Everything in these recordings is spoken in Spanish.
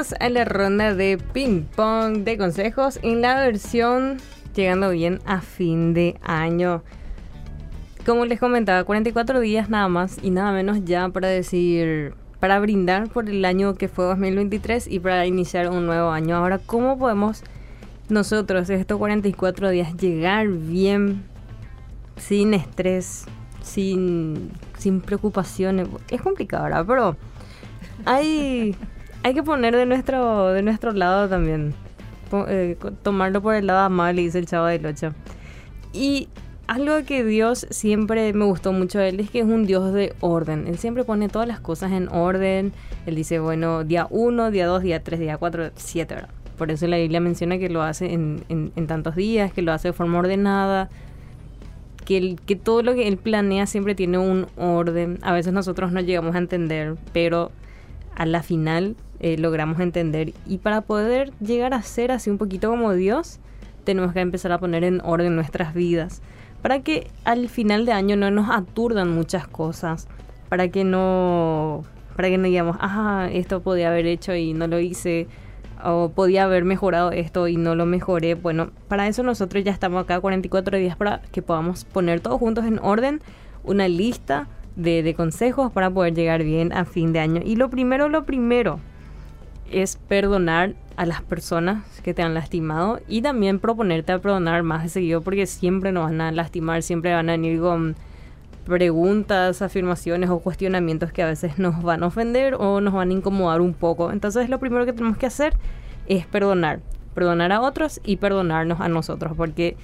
A la ronda de ping pong de consejos en la versión llegando bien a fin de año. Como les comentaba, 44 días nada más y nada menos ya para decir, para brindar por el año que fue 2023 y para iniciar un nuevo año. Ahora, ¿cómo podemos nosotros estos 44 días llegar bien, sin estrés, sin, sin preocupaciones? Es complicado, ¿verdad? Pero hay, hay que poner de nuestro, de nuestro lado también. Eh, tomarlo por el lado amable, dice el chavo del 8. Y algo que Dios siempre me gustó mucho de él es que es un Dios de orden. Él siempre pone todas las cosas en orden. Él dice, bueno, día 1, día 2, día 3, día 4, 7, ¿verdad? Por eso la Biblia menciona que lo hace en, en, tantos días, que lo hace de forma ordenada, que, que todo lo que él planea siempre tiene un orden. A veces nosotros no llegamos a entender, pero a la final eh, logramos entender. Y para poder llegar a ser así un poquito como Dios, tenemos que empezar a poner en orden nuestras vidas para que al final de año no nos aturdan muchas cosas, para que no, para que no digamos, ah, esto podía haber hecho y no lo hice, o podía haber mejorado esto y no lo mejoré. Bueno, para eso nosotros ya estamos acá 44 días para que podamos poner todos juntos en orden una lista de, de consejos para poder llegar bien a fin de año. Y lo primero, lo primero, es perdonar a las personas que te han lastimado y también proponerte a perdonar más de seguido porque siempre nos van a lastimar, siempre van a venir con preguntas, afirmaciones o cuestionamientos que a veces nos van a ofender o nos van a incomodar un poco. Entonces lo primero que tenemos que hacer es perdonar, perdonar a otros y perdonarnos a nosotros porque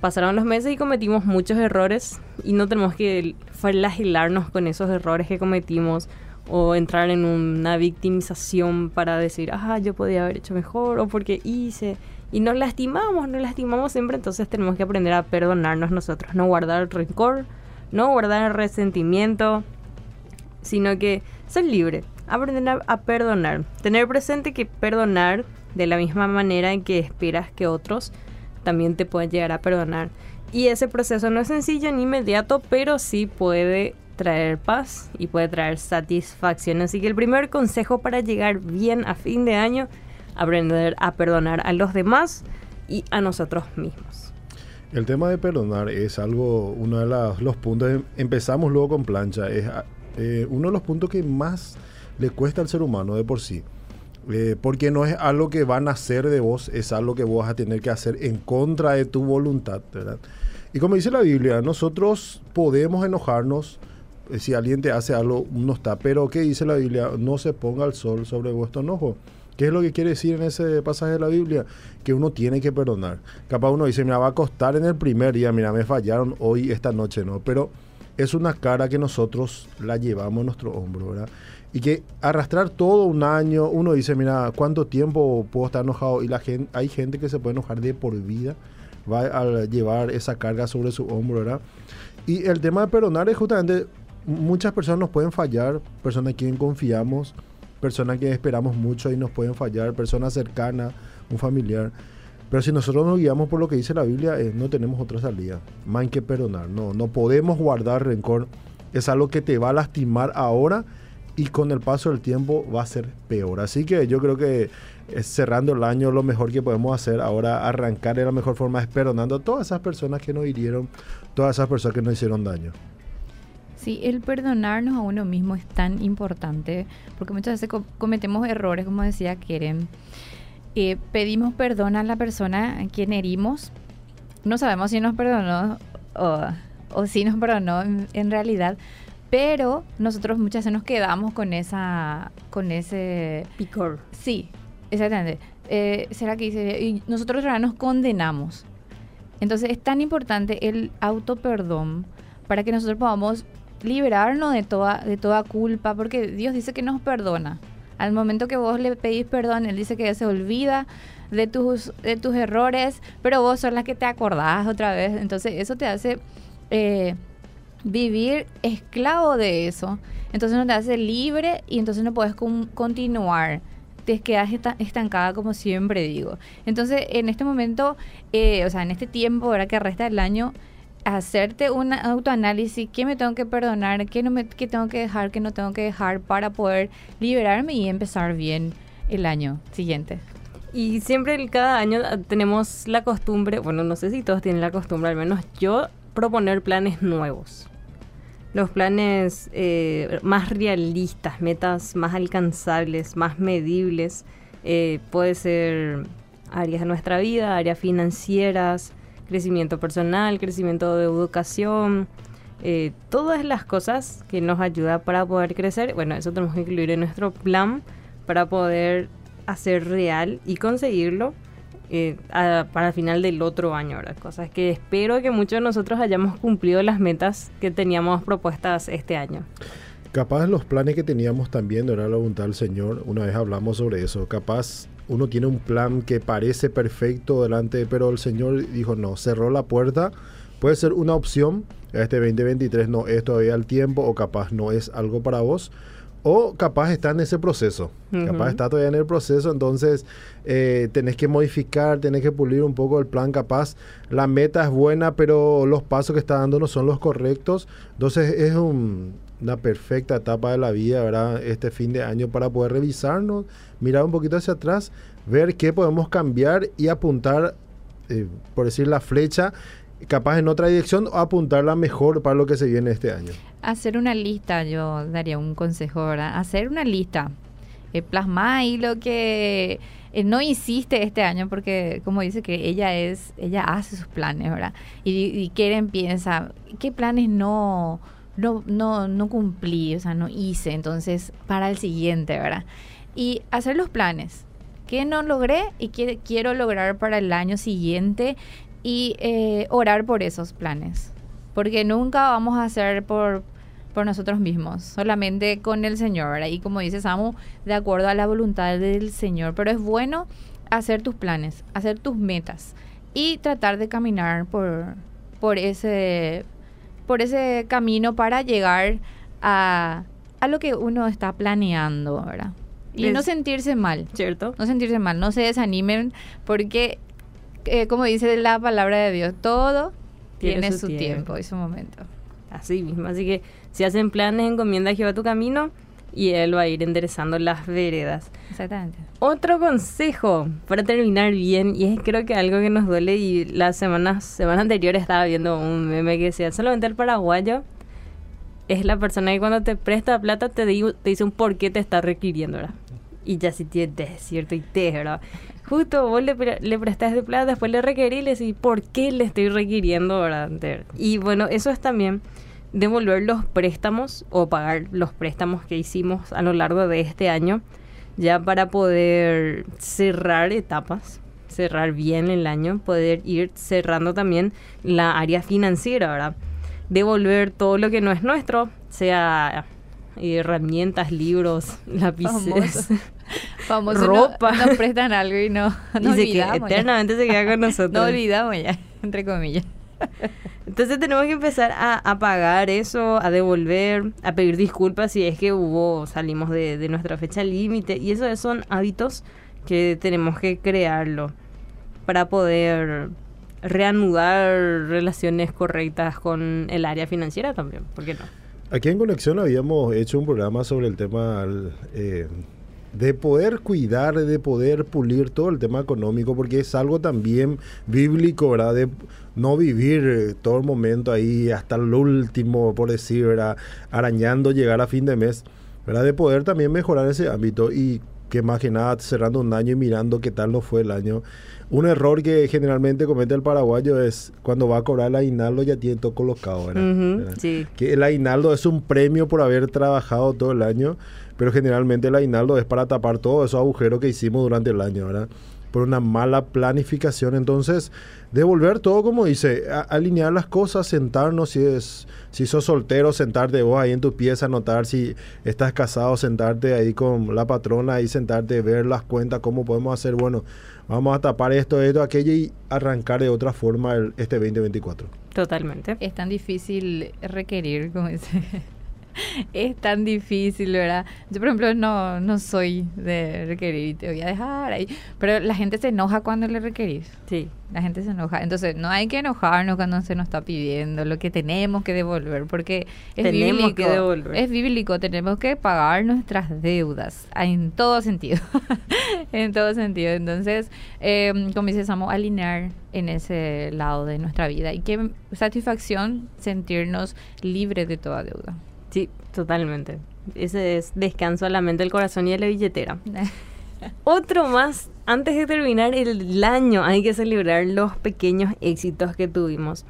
pasaron los meses y cometimos muchos errores y no tenemos que flagelarnos con esos errores que cometimos o entrar en una victimización para decir, ah, yo podía haber hecho mejor o porque hice. Y nos lastimamos, nos lastimamos siempre, entonces tenemos que aprender a perdonarnos nosotros, no guardar rencor, no guardar resentimiento, sino que ser libre, aprender a, perdonar, tener presente que perdonar de la misma manera en que esperas que otros también te puedan llegar a perdonar. Y ese proceso no es sencillo ni inmediato, pero sí puede traer paz y puede traer satisfacción. Así que el primer consejo para llegar bien a fin de año, aprender a perdonar a los demás y a nosotros mismos. El tema de perdonar es algo, uno de los puntos, em, empezamos luego con plancha, es eh, uno de los puntos que más le cuesta al ser humano de por sí. Eh, porque no es algo que va a nacer de vos, es algo que vos vas a tener que hacer en contra de tu voluntad, ¿verdad? Y como dice la Biblia, nosotros podemos enojarnos, si alguien te hace algo, no está. Pero, ¿qué dice la Biblia? No se ponga el sol sobre vuestro enojo. ¿Qué es lo que quiere decir en ese pasaje de la Biblia? Que uno tiene que perdonar. Capaz uno dice, mira, va a costar en el primer día, mira, me fallaron hoy, esta noche, ¿no? Pero es una cara que nosotros la llevamos en nuestro hombro, ¿verdad? Y que arrastrar todo un año, uno dice, mira, ¿cuánto tiempo puedo estar enojado? Y la gente, hay gente que se puede enojar de por vida, va a llevar esa carga sobre su hombro, ¿verdad? Y el tema de perdonar es justamente muchas personas nos pueden fallar, personas a quien confiamos, personas que esperamos mucho y nos pueden fallar, personas cercanas, un familiar. Pero si nosotros nos guiamos por lo que dice la Biblia, eh, no tenemos otra salida. Más que perdonar. No, no podemos guardar rencor. Es algo que te va a lastimar ahora y con el paso del tiempo va a ser peor. Así que yo creo que eh, cerrando el año lo mejor que podemos hacer ahora, arrancar de la mejor forma es perdonando a todas esas personas que nos hirieron, todas esas personas que nos hicieron daño. Sí, el perdonarnos a uno mismo es tan importante, porque muchas veces cometemos errores, como decía Keren. Eh, pedimos perdón a la persona a quien herimos. No sabemos si nos perdonó o, si nos perdonó en, realidad, pero nosotros muchas veces nos quedamos con esa, con ese picor. Sí, exactamente. Eh, será que dice y nosotros ahora nos condenamos. Entonces es tan importante el auto perdón para que nosotros podamos liberarnos de toda, de toda culpa, porque Dios dice que nos perdona. Al momento que vos le pedís perdón, Él dice que se olvida de tus, de tus errores, pero vos sos la que te acordás otra vez. Entonces eso te hace eh, vivir esclavo de eso. Entonces no te hace libre y entonces no puedes continuar. Te quedas estancada como siempre digo. Entonces en este momento, eh, o sea, en este tiempo, ahora que resta el año, hacerte un autoanálisis, qué me tengo que perdonar, qué, no me, qué tengo que dejar, qué no tengo que dejar para poder liberarme y empezar bien el año siguiente. Y siempre cada año tenemos la costumbre, bueno, no sé si todos tienen la costumbre, al menos yo, proponer planes nuevos. Los planes eh, más realistas, metas más alcanzables, más medibles. Eh, puede ser áreas de nuestra vida, áreas financieras, crecimiento personal, crecimiento de educación, eh, todas las cosas que nos ayudan para poder crecer. Bueno, eso tenemos que incluir en nuestro plan para poder hacer real y conseguirlo eh, para el final del otro año, ¿verdad? Cosas que espero que muchos de nosotros hayamos cumplido las metas que teníamos propuestas este año. Capaz los planes que teníamos también, era la voluntad del Señor, una vez hablamos sobre eso, capaz uno tiene un plan que parece perfecto delante, pero el Señor dijo no, cerró la puerta, puede ser una opción, este 2023 no es todavía el tiempo o capaz no es algo para vos, o capaz está en ese proceso, capaz está todavía en el proceso, entonces eh, tenés que modificar, tenés que pulir un poco el plan, capaz la meta es buena, pero los pasos que está dando no son los correctos, entonces es una perfecta etapa de la vida, ¿verdad? Este fin de año para poder revisarnos, mirar un poquito hacia atrás, ver qué podemos cambiar y apuntar, eh, por decir, la flecha capaz en otra dirección o apuntarla mejor para lo que se viene este año. Hacer una lista, yo daría un consejo, ¿verdad? Hacer una lista. Eh, plasma ahí lo que eh, no hiciste este año porque como dice que ella es ella hace sus planes verdad y, y Keren piensa qué planes no no no no cumplí o sea no hice entonces para el siguiente verdad y hacer los planes qué no logré y qué quiero lograr para el año siguiente y eh, orar por esos planes. Porque nunca vamos a hacer por, por nosotros mismos, solamente con el Señor. Y como dice Samu, de acuerdo a la voluntad del Señor. Pero es bueno hacer tus planes, hacer tus metas y tratar de caminar por, por, ese, por ese camino para llegar a, a lo que uno está planeando, ¿verdad? Y no sentirse mal. ¿Cierto? No sentirse mal, no se desanimen porque eh, como dice la palabra de Dios, todo tiene, su, tiempo. y su momento. Así mismo, así que si hacen planes, encomienda a Jehová tu camino y Él va a ir enderezando las veredas. Exactamente. Otro consejo para terminar bien, y es creo que algo que nos duele, y la semana, semana anterior estaba viendo un meme que decía, solamente el paraguayo es la persona que cuando te presta plata te, te dice un por qué te está requiriendo, ¿verdad? Y ya si tienes cierto y te, ¿verdad? justo vos le, le prestás de plata, después le requerís y le decís, ¿por qué le estoy requiriendo? ¿verdad? Y bueno, eso es también devolver los préstamos o pagar los préstamos que hicimos a lo largo de este año, ya para poder cerrar etapas, cerrar bien el año, poder ir cerrando también la área financiera, ¿verdad? Devolver todo lo que no es nuestro, sea herramientas, libros, lápices. Famoso ropa. nos prestan algo y no, no Dice que eternamente se queda con nosotros. no olvidamos ya, entre comillas. Entonces tenemos que empezar a, pagar eso, a devolver, a pedir disculpas si es que hubo, salimos de, nuestra fecha límite. Y esos son hábitos que tenemos que crearlo para poder reanudar relaciones correctas con el área financiera también. ¿Por qué no? Aquí en Conexión habíamos hecho un programa sobre el tema eh, de poder cuidar, de poder pulir todo el tema económico, porque es algo también bíblico, ¿verdad? De no vivir eh, todo el momento ahí hasta el último, por decir, ¿verdad? Arañando llegar a fin de mes, ¿verdad? De poder también mejorar ese ámbito y que más que nada cerrando un año y mirando qué tal no fue el año. Un error que generalmente comete el paraguayo es cuando va a cobrar el aguinaldo ya tiene todo colocado, ¿verdad? Que el aguinaldo es un premio por haber trabajado todo el año pero generalmente el aguinaldo es para tapar todos esos agujeros que hicimos durante el año, ¿verdad? Por una mala planificación. Entonces, devolver todo, como dice, alinear las cosas, sentarnos, si es si sos soltero, sentarte vos ahí en tu pieza, notar si estás casado, sentarte ahí con la patrona y sentarte, ver las cuentas, cómo podemos hacer, bueno, vamos a tapar esto, esto, aquello y arrancar de otra forma el, este 2024. Totalmente. Es tan difícil requerir, como dice es tan difícil, ¿verdad? Yo, por ejemplo, no, no soy de requerir y te voy a dejar ahí. Pero la gente se enoja cuando le requerís. Sí. La gente se enoja. Entonces, no hay que enojarnos cuando se nos está pidiendo lo que tenemos que devolver, porque es Tenemos bíblico. que devolver. Es bíblico, tenemos que pagar nuestras deudas en todo sentido. en todo sentido. Entonces, eh, como dice Samo, alinear en ese lado de nuestra vida. Y qué satisfacción sentirnos libres de toda deuda. Sí, totalmente. Ese es descanso a la mente, el corazón y a la billetera. Otro más, antes de terminar el año hay que celebrar los pequeños éxitos que tuvimos.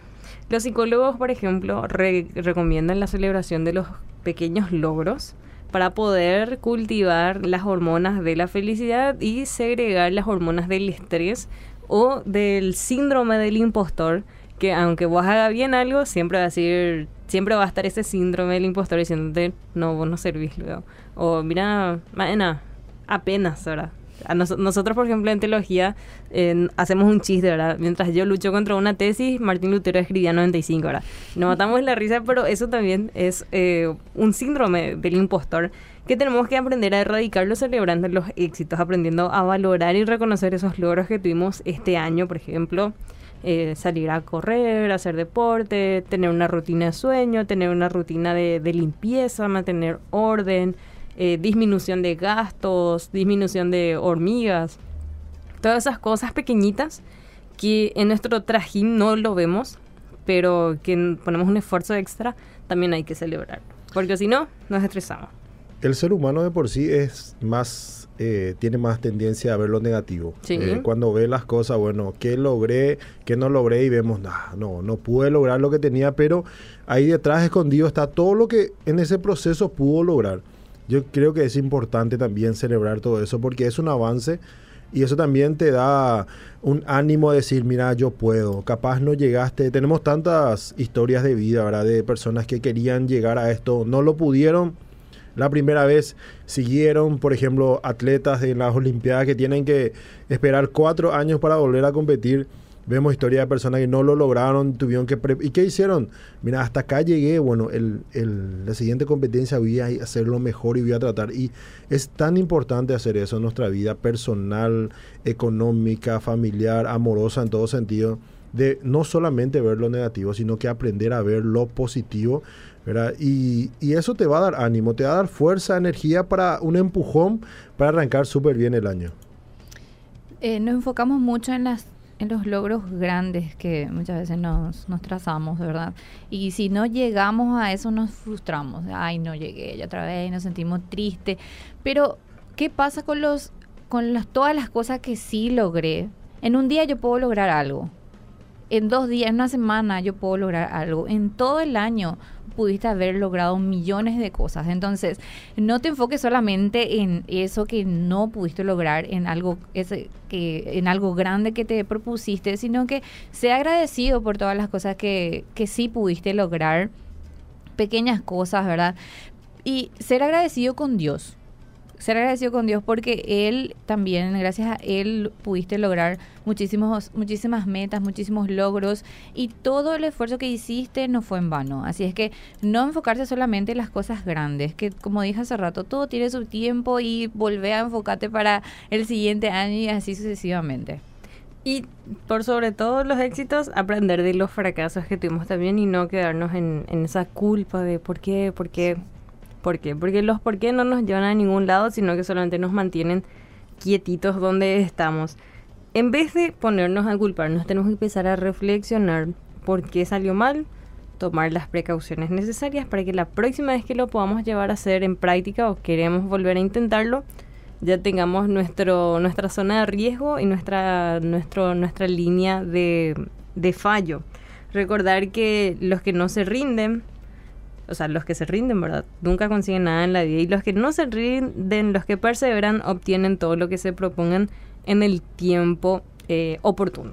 Los psicólogos, por ejemplo, re- recomiendan la celebración de los pequeños logros para poder cultivar las hormonas de la felicidad y segregar las hormonas del estrés o del síndrome del impostor, que aunque vos hagas bien algo, siempre va a decir, siempre va a estar ese síndrome del impostor diciéndote, no, vos no servís luego. O mira, maena, apenas, ¿verdad? A nos- nosotros, por ejemplo, en teología eh, hacemos un chiste, ¿verdad? Mientras yo lucho contra una tesis, Martín Lutero escribía 95, ¿verdad? Nos matamos la risa, pero eso también es eh, un síndrome del impostor que tenemos que aprender a erradicarlo celebrando los éxitos, aprendiendo a valorar y reconocer esos logros que tuvimos este año, por ejemplo, eh, salir a correr, hacer deporte, tener una rutina de sueño, tener una rutina de, limpieza, mantener orden, eh, disminución de gastos, disminución de hormigas, todas esas cosas pequeñitas que en nuestro trajín no lo vemos, pero que ponemos un esfuerzo extra, también hay que celebrar. Porque si no, nos estresamos. El ser humano de por sí es más, eh, tiene más tendencia a ver lo negativo. Sí. Eh, cuando ve las cosas, bueno, ¿qué logré? ¿Qué no logré? Y vemos, "Nah, no, no pude lograr lo que tenía, pero ahí detrás escondido está todo lo que en ese proceso pudo lograr. Yo creo que es importante también celebrar todo eso porque es un avance y eso también te da un ánimo de decir, mira, yo puedo, capaz no llegaste. Tenemos tantas historias de vida, ¿verdad? De personas que querían llegar a esto, no lo pudieron la primera vez, siguieron, por ejemplo, atletas de las Olimpiadas que tienen que esperar cuatro años para volver a competir. Vemos historias de personas que no lo lograron, tuvieron que... ¿Y qué hicieron? Mira, hasta acá llegué, bueno, el, el- la siguiente competencia voy a hacerlo mejor y voy a tratar. Y es tan importante hacer eso en nuestra vida personal, económica, familiar, amorosa, en todo sentido, de no solamente ver lo negativo, sino que aprender a ver lo positivo, ¿verdad? Y, y eso te va a dar ánimo, te va a dar fuerza, energía para un empujón para arrancar súper bien el año. Eh, nos enfocamos mucho en las en los logros grandes que muchas veces nos, nos trazamos, ¿verdad? Y si no llegamos a eso nos frustramos. Ay, no llegué ya otra vez, nos sentimos tristes. Pero, ¿qué pasa con los con las, todas las cosas que sí logré? En un día yo puedo lograr algo. En dos días, en una semana yo puedo lograr algo. En todo el año pudiste haber logrado millones de cosas. Entonces, no te enfoques solamente en eso que no pudiste lograr, en algo, ese, que, en algo grande que te propusiste, sino que sea agradecido por todas las cosas que, que sí pudiste lograr, pequeñas cosas, ¿verdad? Y ser agradecido con Dios. Ser agradecido con Dios porque Él también, gracias a Él, pudiste lograr muchísimos, muchísimas metas, muchísimos logros y todo el esfuerzo que hiciste no fue en vano. Así es que no enfocarse solamente en las cosas grandes, que como dije hace rato, todo tiene su tiempo y volver a enfocarte para el siguiente año y así sucesivamente. Y por sobre todo los éxitos, aprender de los fracasos que tuvimos también y no quedarnos en, en esa culpa de por qué, por qué, por qué. Porque los por qué no nos llevan a ningún lado, sino que solamente nos mantienen quietitos donde estamos. En vez de ponernos a culparnos, tenemos que empezar a reflexionar por qué salió mal, tomar las precauciones necesarias para que la próxima vez que lo podamos llevar a hacer en práctica o queremos volver a intentarlo, ya tengamos nuestro, nuestra zona de riesgo y nuestra, nuestro, nuestra línea de, de fallo. Recordar que los que no se rinden, o sea, los que se rinden, ¿verdad? Nunca consiguen nada en la vida. Y los que no se rinden, los que perseveran, obtienen todo lo que se propongan en el tiempo eh, oportuno.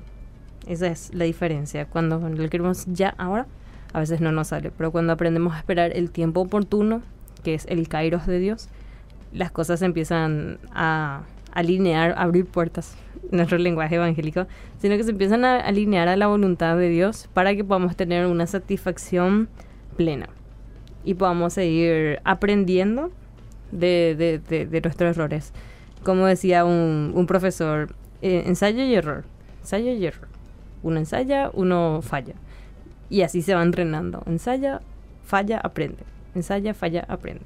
Esa es la diferencia. Cuando lo queremos ya ahora, a veces no nos sale. Pero cuando aprendemos a esperar el tiempo oportuno, que es el kairos de Dios, las cosas empiezan a alinear, a abrir puertas, nuestro lenguaje evangélico, sino que se empiezan a alinear a la voluntad de Dios para que podamos tener una satisfacción plena. Y podamos seguir aprendiendo de, de, de, nuestros errores. Como decía un, un profesor, eh, ensayo y error, ensayo y error. Uno ensaya, uno falla. Y así se va entrenando. Ensaya, falla, aprende. Ensaya, falla, aprende.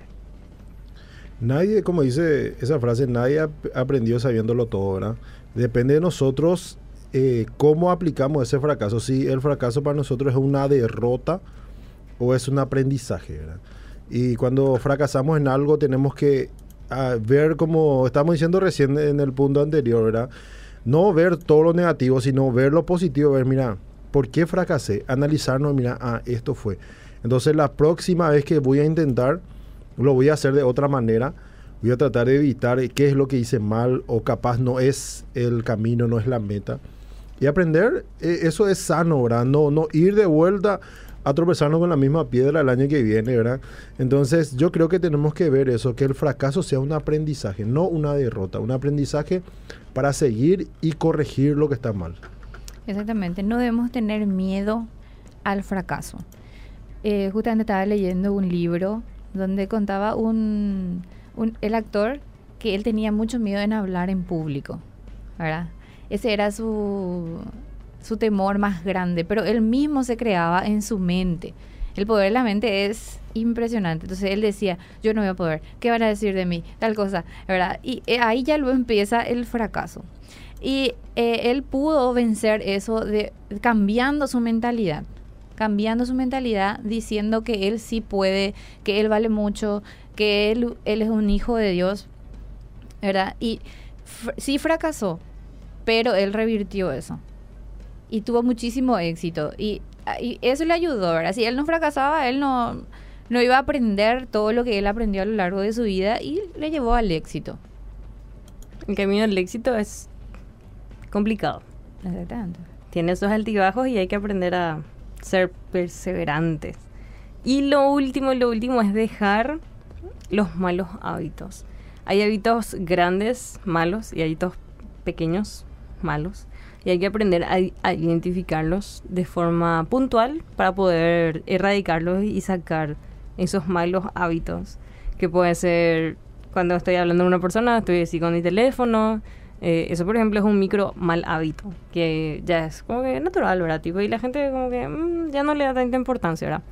Nadie, como dice esa frase, nadie ha aprendido sabiéndolo todo, ¿verdad? Depende de nosotros eh, cómo aplicamos ese fracaso. Si el fracaso para nosotros es una derrota o es un aprendizaje. Y cuando fracasamos en algo tenemos que ah, ver, como estamos diciendo recién en el punto anterior. No ver todo lo negativo, sino ver lo positivo, ver, mira, ¿por qué fracasé? Analizarnos, mira, ah, esto fue. Entonces la próxima vez que voy a intentar, lo voy a hacer de otra manera. Voy a tratar de evitar qué es lo que hice mal o capaz no es el camino, no es la meta. Y aprender, eh, eso es sano. No, no ir de vuelta a con la misma piedra el año que viene, ¿verdad? Entonces yo creo que tenemos que ver eso, que el fracaso sea un aprendizaje, no una derrota, un aprendizaje para seguir y corregir lo que está mal. Exactamente, no debemos tener miedo al fracaso. Eh, justamente estaba leyendo un libro donde contaba un, un, el actor que él tenía mucho miedo en hablar en público, ¿verdad? Ese era su, su temor más grande, pero él mismo se creaba en su mente. El poder de la mente es impresionante. Entonces él decía, yo no voy a poder, ¿qué van a decir de mí? Tal cosa, ¿verdad? Y eh, ahí ya luego empieza el fracaso. Y eh, él pudo vencer eso cambiando su mentalidad, cambiando su mentalidad, diciendo que él sí puede, que él vale mucho, que él, él es un hijo de Dios, ¿verdad? Y sí fracasó, pero él revirtió eso y tuvo muchísimo éxito. Y, y, eso le ayudó, ¿verdad? Si él no fracasaba, él no, no iba a aprender todo lo que él aprendió a lo largo de su vida y le llevó al éxito. El camino al éxito es complicado. Exactamente. Tiene esos altibajos y hay que aprender a ser perseverantes. Y lo último, lo último es dejar los malos hábitos. Hay hábitos grandes, malos, y hábitos pequeños, malos y hay que aprender a, identificarlos de forma puntual para poder erradicarlos y sacar esos malos hábitos que puede ser cuando estoy hablando con una persona, estoy así con mi teléfono. Eh, eso, por ejemplo, es un micro mal hábito que ya es como que natural, ¿verdad? Y la gente como que mmm, ya no le da tanta importancia, ¿verdad?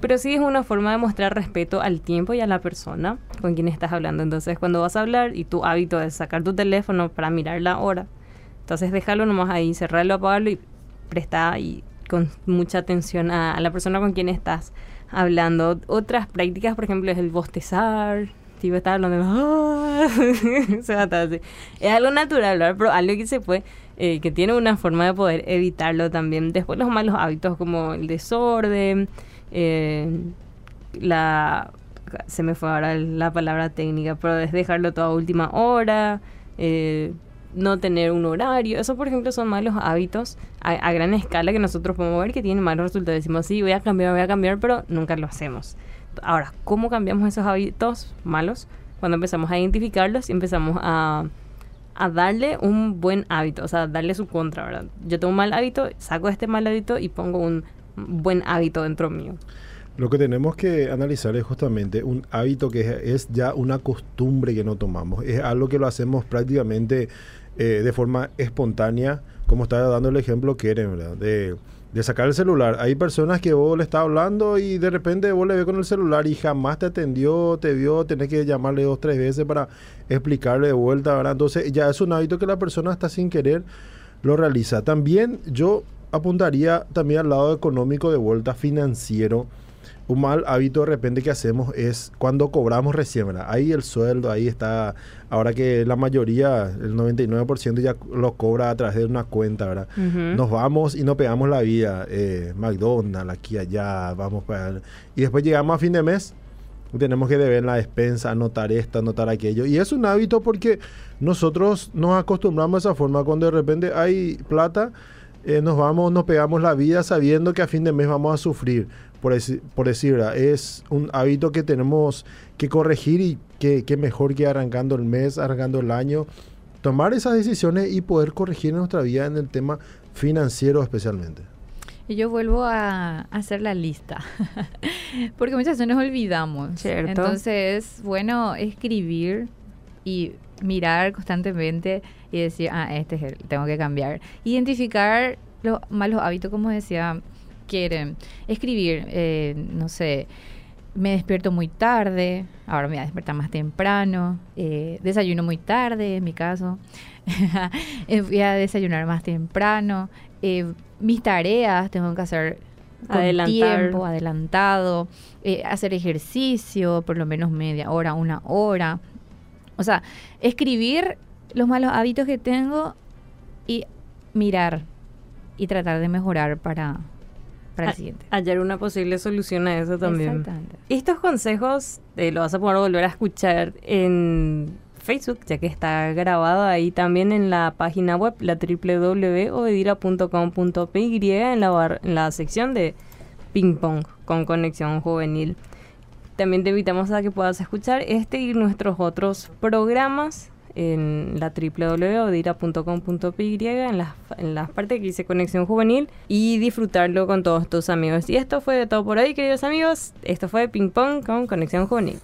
Pero sí es una forma de mostrar respeto al tiempo y a la persona con quien estás hablando. Entonces, cuando vas a hablar y tu hábito es sacar tu teléfono para mirar la hora, entonces déjalo nomás ahí, cerrarlo, apagarlo y presta y con mucha atención a, a, la persona con quien estás hablando. Otras prácticas, por ejemplo, es el bostezar. Tipo, estar hablando ¡Ah! se va a así. Es algo natural, ¿verdad? pero algo que se puede, eh, que tiene una forma de poder evitarlo también. Después los malos hábitos como el desorden, eh, la... Se me fue ahora la palabra técnica, pero es dejarlo todo a última hora. Eh, no tener un horario. Eso, por ejemplo, son malos hábitos a, gran escala que nosotros podemos ver que tienen malos resultados. Decimos, sí, voy a cambiar, voy a cambiar, pero nunca lo hacemos. Ahora, ¿cómo cambiamos esos hábitos malos? Cuando empezamos a identificarlos y empezamos a, a darle un buen hábito, o sea, darle su contra, ¿verdad? Yo tengo un mal hábito, saco este mal hábito y pongo un buen hábito dentro mío. Lo que tenemos que analizar es justamente un hábito que es, es ya una costumbre que no tomamos. Es algo que lo hacemos prácticamente eh, de forma espontánea, como estaba dando el ejemplo Keren, ¿verdad? De, de, sacar el celular. Hay personas que vos le estás hablando y de repente vos le ves con el celular y jamás te atendió, te vio, tenés que llamarle dos, tres veces para explicarle de vuelta, ¿verdad? Entonces ya es un hábito que la persona está sin querer lo realiza. También yo apuntaría también al lado económico de vuelta financiero un mal hábito de repente que hacemos es cuando cobramos recién, ¿verdad? Ahí el sueldo, ahí está, ahora que la mayoría, el 99% ya lo cobra a través de una cuenta, ¿verdad? Uh -huh. Nos vamos y nos pegamos la vida, eh, McDonald's, aquí, allá, vamos para... Y después llegamos a fin de mes, tenemos que deber la despensa, anotar esto, anotar aquello. Y es un hábito porque nosotros nos acostumbramos a esa forma, cuando de repente hay plata, eh, nos vamos, nos pegamos la vida sabiendo que a fin de mes vamos a sufrir por, decir, por es un hábito que tenemos que corregir y que, que, mejor que arrancando el mes, arrancando el año, tomar esas decisiones y poder corregir nuestra vida en el tema financiero especialmente. Y yo vuelvo a hacer la lista, porque muchas veces nos olvidamos. Cierto. Entonces, bueno, escribir y mirar constantemente y decir, ah, este es el, tengo que cambiar. Identificar los malos hábitos, como decía, quieren escribir, eh, no sé, me despierto muy tarde, ahora me voy a despertar más temprano, eh, desayuno muy tarde, en mi caso, Eh, voy a desayunar más temprano, eh, mis tareas tengo que hacer con Adelantar. tiempo, adelantado, eh, hacer ejercicio por lo menos media hora, una hora. O sea, escribir los malos hábitos que tengo y mirar y tratar de mejorar para, para el Ha- siguiente. Hallar una posible solución a eso también. Exactamente. Estos consejos eh, lo vas a poder volver a escuchar en Facebook, ya que está grabado ahí también en la página web, la www.obedira.com.py, en la, bar- en la sección de ping pong con conexión juvenil. También te invitamos a que puedas escuchar este y nuestros otros programas en la www.odira.com.py en las, en las partes que dice conexión juvenil y disfrutarlo con todos tus amigos. Y esto fue de todo por hoy, queridos amigos. Esto fue Ping Pong con conexión juvenil.